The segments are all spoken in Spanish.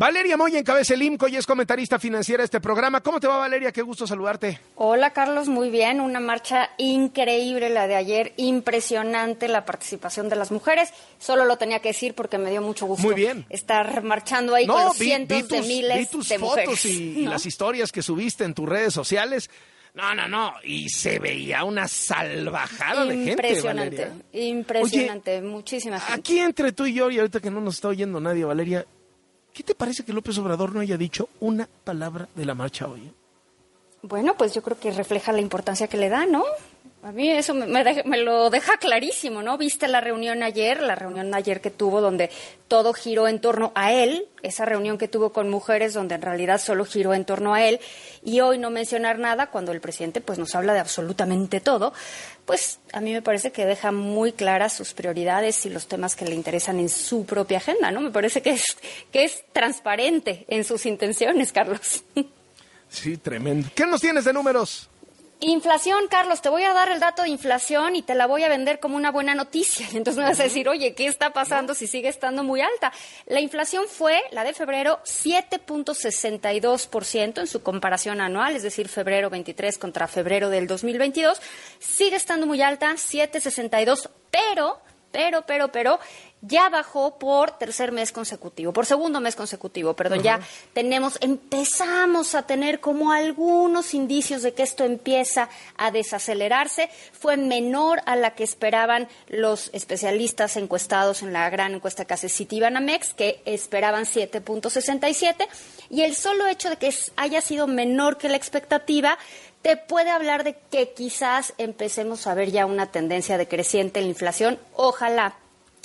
Valeria Moya encabeza el IMCO y es comentarista financiera de este programa. ¿Cómo te va, Valeria? Qué gusto saludarte. Hola, Carlos. Muy bien. Una marcha increíble la de ayer. Impresionante la participación de las mujeres. Solo lo tenía que decir porque me dio mucho gusto Muy bien. estar marchando ahí con los cientos de miles vi tus de fotos mujeres. y, las historias que subiste en tus redes sociales. No, no, no. Y se veía una salvajada de gente, Impresionante. Impresionante. Muchísima gente. Aquí entre tú y yo, y ahorita que no nos está oyendo nadie, Valeria, ¿qué te parece que López Obrador no haya dicho una palabra de la marcha hoy? Bueno, pues yo creo que refleja la importancia que le da, ¿no? A mí eso me, me lo deja clarísimo, ¿no? Viste la reunión ayer, la reunión ayer que tuvo donde todo giró en torno a él, esa reunión que tuvo con mujeres donde en realidad solo giró en torno a él, y hoy no mencionar nada cuando el presidente pues nos habla de absolutamente todo, pues a mí me parece que deja muy claras sus prioridades y los temas que le interesan en su propia agenda, ¿no? Me parece que es, que es transparente en sus intenciones, Carlos. Sí, tremendo. ¿Qué nos tienes de números? Inflación, Carlos, te voy a dar el dato de inflación y te la voy a vender como una buena noticia. Y entonces me vas a decir, oye, ¿qué está pasando si sigue estando muy alta? La inflación fue, la de febrero, 7.62% en su comparación anual, es decir, febrero 23 contra febrero del 2022. Sigue estando muy alta, 7.62, pero, pero, pero, pero, ya bajó por tercer mes consecutivo, por segundo mes consecutivo, perdón, ya tenemos, empezamos a tener como algunos indicios de que esto empieza a desacelerarse. Fue menor a la que esperaban los especialistas encuestados en la gran encuesta que hace Citibanamex, que esperaban 7.67, y el solo hecho de que haya sido menor que la expectativa te puede hablar de que quizás empecemos a ver ya una tendencia decreciente en la inflación. Ojalá.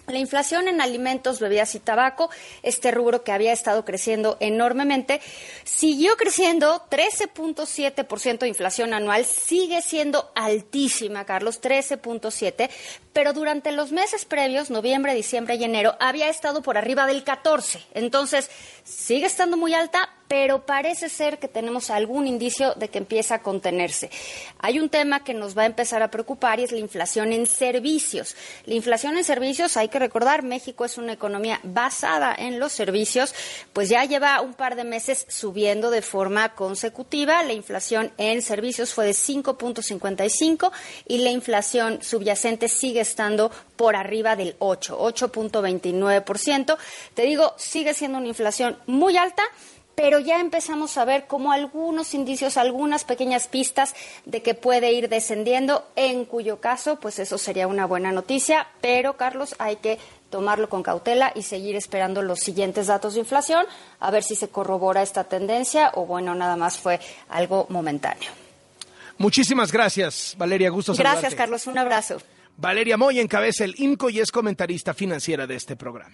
La inflación en alimentos, bebidas y tabaco, este rubro que había estado creciendo enormemente, siguió creciendo 13.7% de inflación anual, sigue siendo altísima, Carlos, 13.7, pero durante los meses previos, noviembre, diciembre y enero, había estado por arriba del 14. Entonces, sigue estando muy alta, pero parece ser que tenemos algún indicio de que empieza a contenerse. Hay un tema que nos va a empezar a preocupar y es la inflación en servicios. La inflación en servicios, hay que recordar, México es una economía basada en los servicios, pues ya lleva un par de meses subiendo de forma consecutiva. La inflación en servicios fue de 5.55 y la inflación subyacente sigue estando por arriba del 8, 8.29%. Te digo, sigue siendo una inflación muy alta pero ya empezamos a ver como algunos indicios, algunas pequeñas pistas de que puede ir descendiendo, en cuyo caso, pues eso sería una buena noticia, pero Carlos, hay que tomarlo con cautela y seguir esperando los siguientes datos de inflación, a ver si se corrobora esta tendencia o bueno, nada más fue algo momentáneo. Muchísimas gracias, Valeria. Gusto Gracias. Carlos, un abrazo. Valeria Moya encabeza el IMCO y es comentarista financiera de este programa.